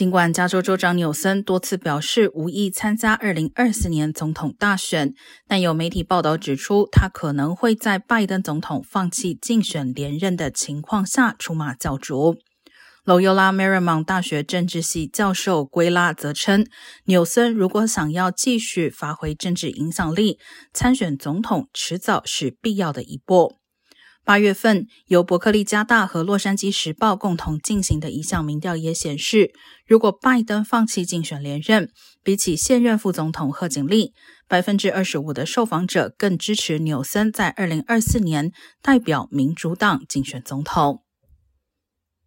尽管加州州长纽森多次表示无意参加2024年总统大选，但有媒体报道指出，他可能会在拜登总统放弃竞选连任的情况下出马角逐。Loyola Marymount 大学政治系教授圭拉则称，纽森如果想要继续发挥政治影响力，参选总统迟早是必要的一步。八月份，由伯克利加大和洛杉矶时报共同进行的一项民调也显示，如果拜登放弃竞选连任，比起现任副总统贺锦丽，百分之二十五的受访者更支持纽森在二零二四年代表民主党竞选总统。